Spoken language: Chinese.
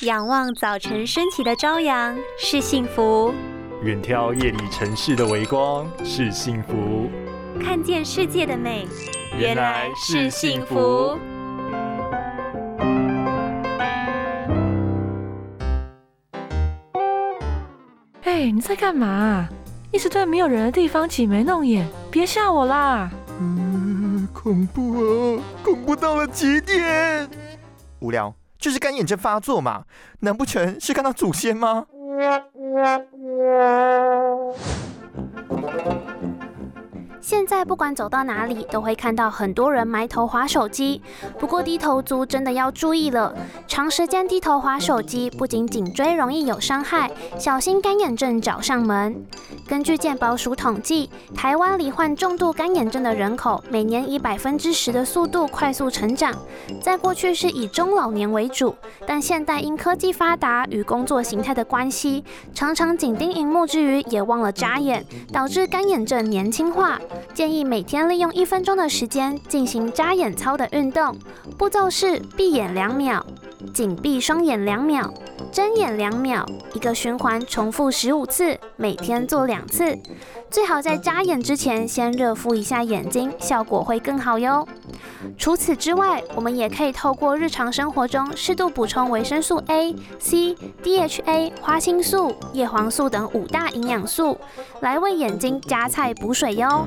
仰望早晨升起的朝阳是幸福，远眺夜里城市的微光是幸福，看见世界的美原来是幸福。哎，你在干嘛？一直在没有人的地方挤眉弄眼，别吓我啦！嗯，恐怖啊，恐怖到了极点。无聊。就是干眼症发作嘛？难不成是看到祖先吗？现在不管走到哪里，都会看到很多人埋头划手机。不过低头族真的要注意了，长时间低头划手机，不仅颈椎容易有伤害，小心干眼症找上门。根据健保署统计，台湾罹患重度干眼症的人口每年以百分之十的速度快速成长。在过去是以中老年为主，但现代因科技发达与工作形态的关系，常常紧盯荧幕之余也忘了眨眼，导致干眼症年轻化。建议每天利用一分钟的时间进行眨眼操的运动，步骤是闭眼两秒，紧闭双眼两秒，睁眼两秒，一个循环重复十五次，每天做两次。最好在眨眼之前先热敷一下眼睛，效果会更好哟。除此之外，我们也可以透过日常生活中适度补充维生素 A、C、DHA、花青素、叶黄素等五大营养素，来为眼睛加菜补水哟。